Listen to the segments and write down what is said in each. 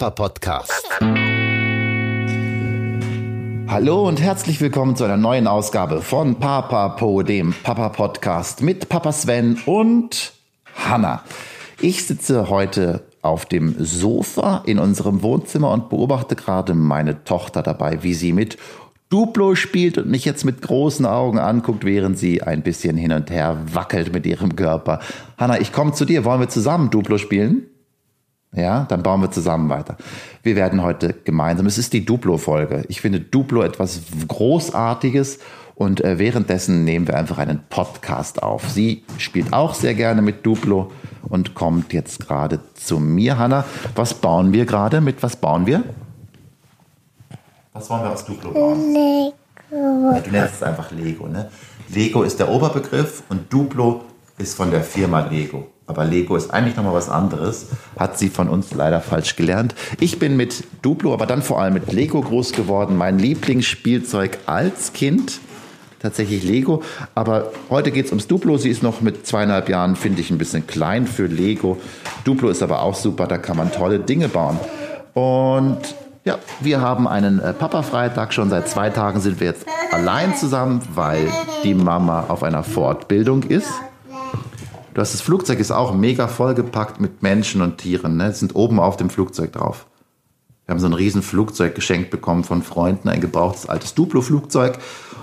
Papa Podcast. Hallo und herzlich willkommen zu einer neuen Ausgabe von Papa Po, dem Papa Podcast mit Papa Sven und Hanna. Ich sitze heute auf dem Sofa in unserem Wohnzimmer und beobachte gerade meine Tochter dabei, wie sie mit Duplo spielt und mich jetzt mit großen Augen anguckt, während sie ein bisschen hin und her wackelt mit ihrem Körper. Hanna, ich komme zu dir. Wollen wir zusammen Duplo spielen? Ja, dann bauen wir zusammen weiter. Wir werden heute gemeinsam, es ist die Duplo-Folge. Ich finde Duplo etwas Großartiges und äh, währenddessen nehmen wir einfach einen Podcast auf. Sie spielt auch sehr gerne mit Duplo und kommt jetzt gerade zu mir. Hanna, was bauen wir gerade? Mit was bauen wir? Was wollen wir aus Duplo bauen? Lego. Ja, du nennst es einfach Lego, ne? Lego ist der Oberbegriff und Duplo ist von der Firma Lego. Aber Lego ist eigentlich nochmal was anderes. Hat sie von uns leider falsch gelernt. Ich bin mit Duplo, aber dann vor allem mit Lego groß geworden. Mein Lieblingsspielzeug als Kind. Tatsächlich Lego. Aber heute geht es ums Duplo. Sie ist noch mit zweieinhalb Jahren, finde ich, ein bisschen klein für Lego. Duplo ist aber auch super. Da kann man tolle Dinge bauen. Und ja, wir haben einen äh, Papa-Freitag. Schon seit zwei Tagen sind wir jetzt allein zusammen, weil die Mama auf einer Fortbildung ist. Du hast das Flugzeug ist auch mega vollgepackt mit Menschen und Tieren. Ne? sind oben auf dem Flugzeug drauf. Wir haben so ein riesen Flugzeug geschenkt bekommen von Freunden, ein gebrauchtes altes Duplo-Flugzeug.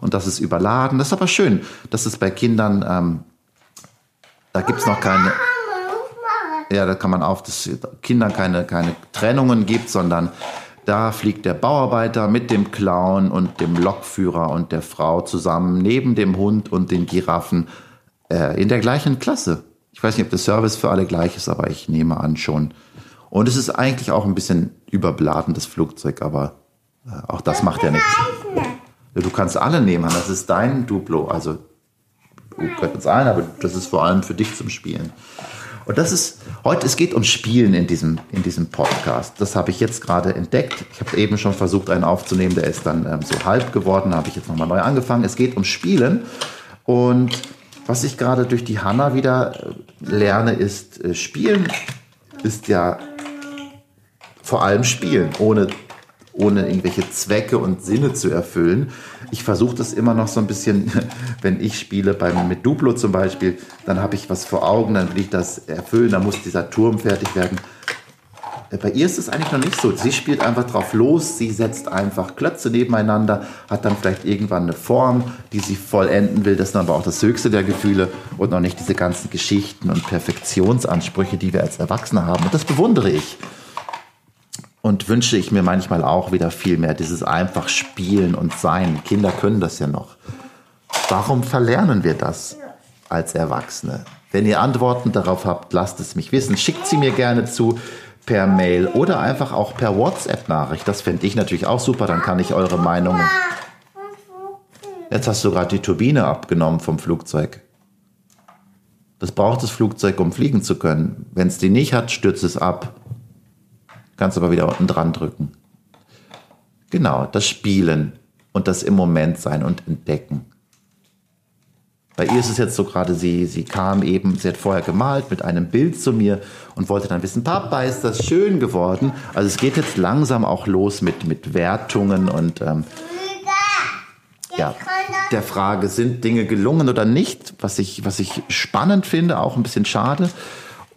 Und das ist überladen. Das ist aber schön, dass es bei Kindern, ähm, da gibt es noch keine, ja, da kann man auf, dass Kindern keine, keine Trennungen gibt, sondern da fliegt der Bauarbeiter mit dem Clown und dem Lokführer und der Frau zusammen neben dem Hund und den Giraffen äh, in der gleichen Klasse. Ich weiß nicht, ob der Service für alle gleich ist, aber ich nehme an schon. Und es ist eigentlich auch ein bisschen überbladen, das Flugzeug, aber äh, auch das macht ja nichts. Du kannst alle nehmen, das ist dein Duplo. Also, du gehört uns allen, aber das ist vor allem für dich zum Spielen. Und das ist heute, es geht um Spielen in diesem, in diesem Podcast. Das habe ich jetzt gerade entdeckt. Ich habe eben schon versucht, einen aufzunehmen, der ist dann ähm, so halb geworden, habe ich jetzt nochmal neu angefangen. Es geht um Spielen. Und was ich gerade durch die Hanna wieder äh, lerne, ist, äh, Spielen ist ja vor allem Spielen, ohne, ohne irgendwelche Zwecke und Sinne zu erfüllen. Ich versuche das immer noch so ein bisschen, wenn ich spiele, beim, mit Duplo zum Beispiel, dann habe ich was vor Augen, dann will ich das erfüllen, dann muss dieser Turm fertig werden. Bei ihr ist es eigentlich noch nicht so. Sie spielt einfach drauf los, sie setzt einfach Klötze nebeneinander, hat dann vielleicht irgendwann eine Form, die sie vollenden will. Das ist aber auch das höchste der Gefühle und noch nicht diese ganzen Geschichten und Perfektionsansprüche, die wir als Erwachsene haben. Und das bewundere ich. Und wünsche ich mir manchmal auch wieder viel mehr, dieses einfach Spielen und Sein. Kinder können das ja noch. Warum verlernen wir das als Erwachsene? Wenn ihr Antworten darauf habt, lasst es mich wissen. Schickt sie mir gerne zu per Mail oder einfach auch per WhatsApp-Nachricht. Das fände ich natürlich auch super, dann kann ich eure Meinungen. Jetzt hast du gerade die Turbine abgenommen vom Flugzeug. Das braucht das Flugzeug, um fliegen zu können. Wenn es die nicht hat, stürzt es ab. Kannst aber wieder unten dran drücken. Genau, das Spielen und das im Moment sein und entdecken. Bei ihr ist es jetzt so gerade, sie, sie kam eben, sie hat vorher gemalt mit einem Bild zu mir und wollte dann wissen, Papa, ist das schön geworden? Also es geht jetzt langsam auch los mit, mit Wertungen und ähm, ja, der Frage, sind Dinge gelungen oder nicht? Was ich, was ich spannend finde, auch ein bisschen schade.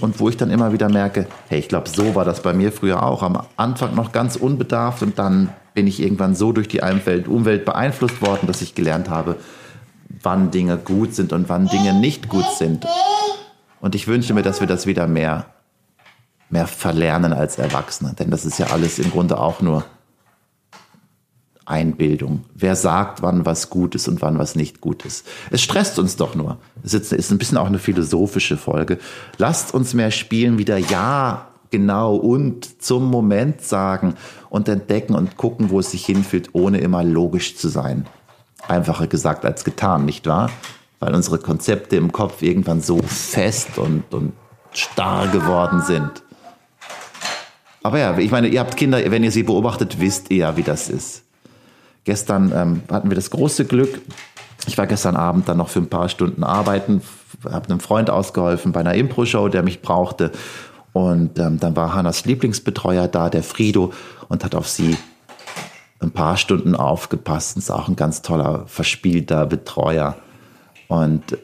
Und wo ich dann immer wieder merke, hey, ich glaube, so war das bei mir früher auch. Am Anfang noch ganz unbedarft und dann bin ich irgendwann so durch die Umwelt, Umwelt beeinflusst worden, dass ich gelernt habe, wann Dinge gut sind und wann Dinge nicht gut sind. Und ich wünsche mir, dass wir das wieder mehr, mehr verlernen als Erwachsene. Denn das ist ja alles im Grunde auch nur Einbildung. Wer sagt, wann was gut ist und wann was nicht gut ist? Es stresst uns doch nur. Es ist ein bisschen auch eine philosophische Folge. Lasst uns mehr spielen, wieder Ja, genau und zum Moment sagen und entdecken und gucken, wo es sich hinfühlt, ohne immer logisch zu sein einfacher gesagt als getan, nicht wahr? Weil unsere Konzepte im Kopf irgendwann so fest und, und starr geworden sind. Aber ja, ich meine, ihr habt Kinder, wenn ihr sie beobachtet, wisst ihr ja, wie das ist. Gestern ähm, hatten wir das große Glück. Ich war gestern Abend dann noch für ein paar Stunden arbeiten, habe einem Freund ausgeholfen bei einer Impro-Show, der mich brauchte. Und ähm, dann war Hannas Lieblingsbetreuer da, der Frido, und hat auf sie ein paar Stunden aufgepasst. Das ist auch ein ganz toller, verspielter Betreuer. Und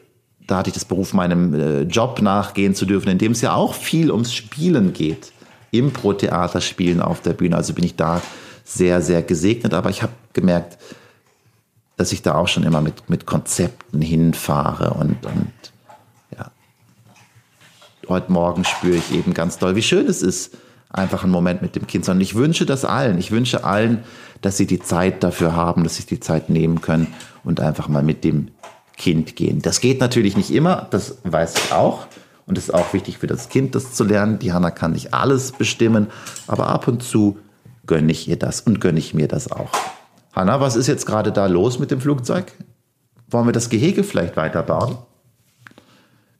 da hatte ich das Beruf, meinem äh, Job nachgehen zu dürfen, in dem es ja auch viel ums Spielen geht. Impro-Theater spielen auf der Bühne. Also bin ich da sehr, sehr gesegnet. Aber ich habe gemerkt, dass ich da auch schon immer mit, mit Konzepten hinfahre und, und ja. Heute Morgen spüre ich eben ganz doll, wie schön es ist, einfach einen Moment mit dem Kind haben. Ich wünsche das allen. Ich wünsche allen, dass sie die Zeit dafür haben, dass sie die Zeit nehmen können und einfach mal mit dem Kind gehen. Das geht natürlich nicht immer, das weiß ich auch. Und es ist auch wichtig für das Kind, das zu lernen. Die Hanna kann nicht alles bestimmen, aber ab und zu gönne ich ihr das und gönne ich mir das auch. Hanna, was ist jetzt gerade da los mit dem Flugzeug? Wollen wir das Gehege vielleicht weiterbauen?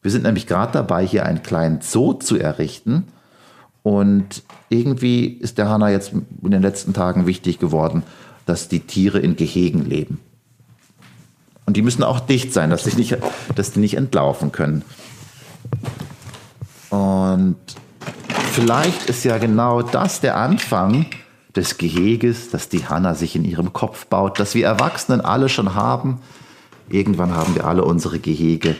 Wir sind nämlich gerade dabei, hier einen kleinen Zoo zu errichten. Und irgendwie ist der Hanna jetzt in den letzten Tagen wichtig geworden, dass die Tiere in Gehegen leben. Und die müssen auch dicht sein, dass, sie nicht, dass die nicht entlaufen können. Und vielleicht ist ja genau das der Anfang des Geheges, das die Hanna sich in ihrem Kopf baut, das wir Erwachsenen alle schon haben. Irgendwann haben wir alle unsere Gehege,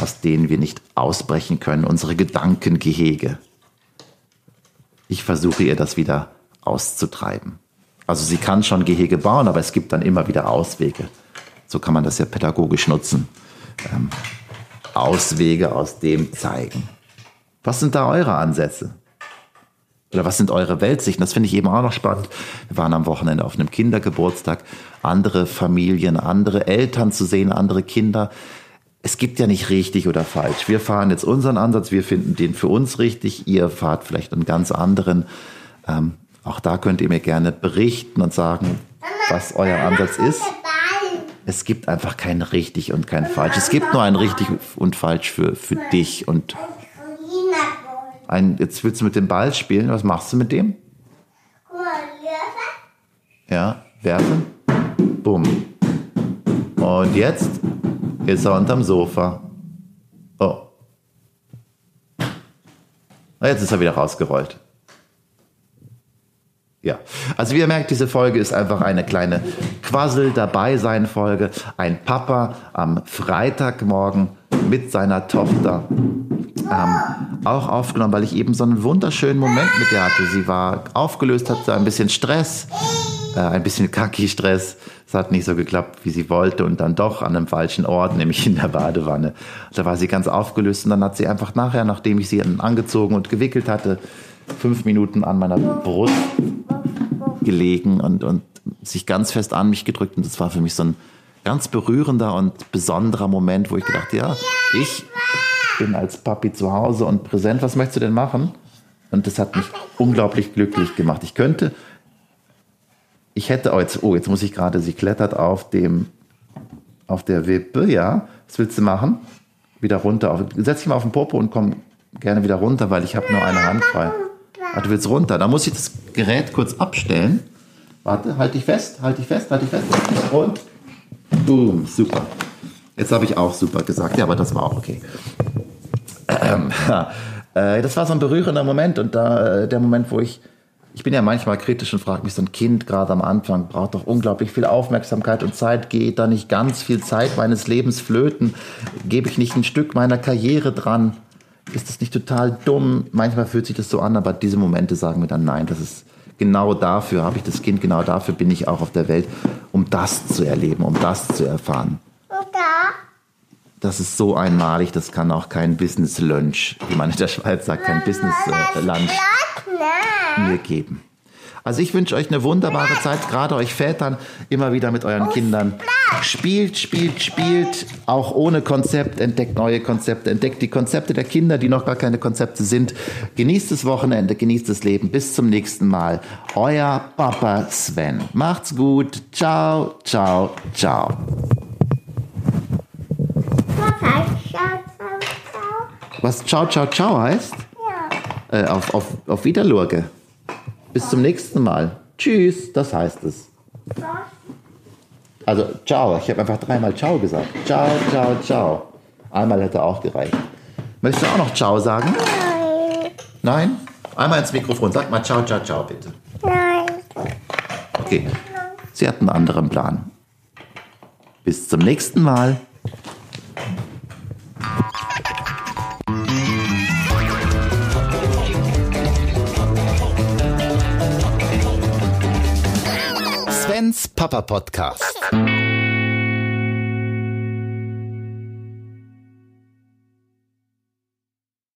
aus denen wir nicht ausbrechen können, unsere Gedankengehege. Ich versuche ihr das wieder auszutreiben. Also sie kann schon Gehege bauen, aber es gibt dann immer wieder Auswege. So kann man das ja pädagogisch nutzen. Ähm, Auswege aus dem zeigen. Was sind da eure Ansätze? Oder was sind eure Weltsichten? Das finde ich eben auch noch spannend. Wir waren am Wochenende auf einem Kindergeburtstag, andere Familien, andere Eltern zu sehen, andere Kinder. Es gibt ja nicht richtig oder falsch. Wir fahren jetzt unseren Ansatz, wir finden den für uns richtig, ihr fahrt vielleicht einen ganz anderen. Ähm, auch da könnt ihr mir gerne berichten und sagen, was euer Ansatz ist es gibt einfach kein richtig und kein falsch. Es gibt nur ein richtig und falsch für, für dich. Und ein, jetzt willst du mit dem Ball spielen. Was machst du mit dem? Ja, werfen. Bumm. Und jetzt ist er unterm Sofa. Oh. Jetzt ist er wieder rausgerollt. Ja, also wie ihr merkt, diese Folge ist einfach eine kleine Quassel dabei sein Folge. Ein Papa am Freitagmorgen mit seiner Tochter ähm, auch aufgenommen, weil ich eben so einen wunderschönen Moment mit ihr hatte. Sie war aufgelöst, hatte ein bisschen Stress, äh, ein bisschen Kaki-Stress. Es hat nicht so geklappt, wie sie wollte und dann doch an einem falschen Ort, nämlich in der Badewanne. Da war sie ganz aufgelöst und dann hat sie einfach nachher, nachdem ich sie angezogen und gewickelt hatte, fünf Minuten an meiner Brust gelegen und, und sich ganz fest an mich gedrückt. Und das war für mich so ein ganz berührender und besonderer Moment, wo ich gedacht, ja, ich bin als Papi zu Hause und präsent. Was möchtest du denn machen? Und das hat mich unglaublich glücklich gemacht. Ich könnte, ich hätte, oh jetzt, oh, jetzt muss ich gerade, sie klettert auf dem, auf der Wippe, ja. Was willst du machen? Wieder runter. Setz dich mal auf den Popo und komm gerne wieder runter, weil ich habe nur eine Hand frei. Ah, du willst runter. Da muss ich das Gerät kurz abstellen. Warte, halt dich fest, halt dich fest, halt dich fest. Und boom, super. Jetzt habe ich auch super gesagt. Ja, aber das war auch okay. Ähm, äh, das war so ein berührender Moment und da äh, der Moment, wo ich ich bin ja manchmal kritisch und frage mich, so ein Kind gerade am Anfang braucht doch unglaublich viel Aufmerksamkeit und Zeit. Geht da nicht ganz viel Zeit meines Lebens flöten? Gebe ich nicht ein Stück meiner Karriere dran? ist das nicht total dumm? Manchmal fühlt sich das so an, aber diese Momente sagen mir dann, nein, das ist genau dafür, habe ich das Kind, genau dafür bin ich auch auf der Welt, um das zu erleben, um das zu erfahren. Das ist so einmalig, das kann auch kein Business Lunch, wie man in der Schweiz sagt, kein Business äh, Lunch mir geben. Also ich wünsche euch eine wunderbare Zeit, gerade euch Vätern, immer wieder mit euren Kindern. Spielt, spielt, spielt, auch ohne Konzept, entdeckt neue Konzepte, entdeckt die Konzepte der Kinder, die noch gar keine Konzepte sind. Genießt das Wochenende, genießt das Leben. Bis zum nächsten Mal. Euer Papa Sven. Macht's gut. Ciao, ciao, ciao. Was ciao, ciao, ciao heißt? Ja. Äh, auf, auf, auf Wiederlurge. Bis zum nächsten Mal. Tschüss, das heißt es. Also, ciao. Ich habe einfach dreimal ciao gesagt. Ciao, ciao, ciao. Einmal hätte auch gereicht. Möchtest du auch noch ciao sagen? Nein. Nein? Einmal ins Mikrofon. Sag mal ciao, ciao, ciao, bitte. Nein. Okay. Sie hat einen anderen Plan. Bis zum nächsten Mal. Papa Podcast.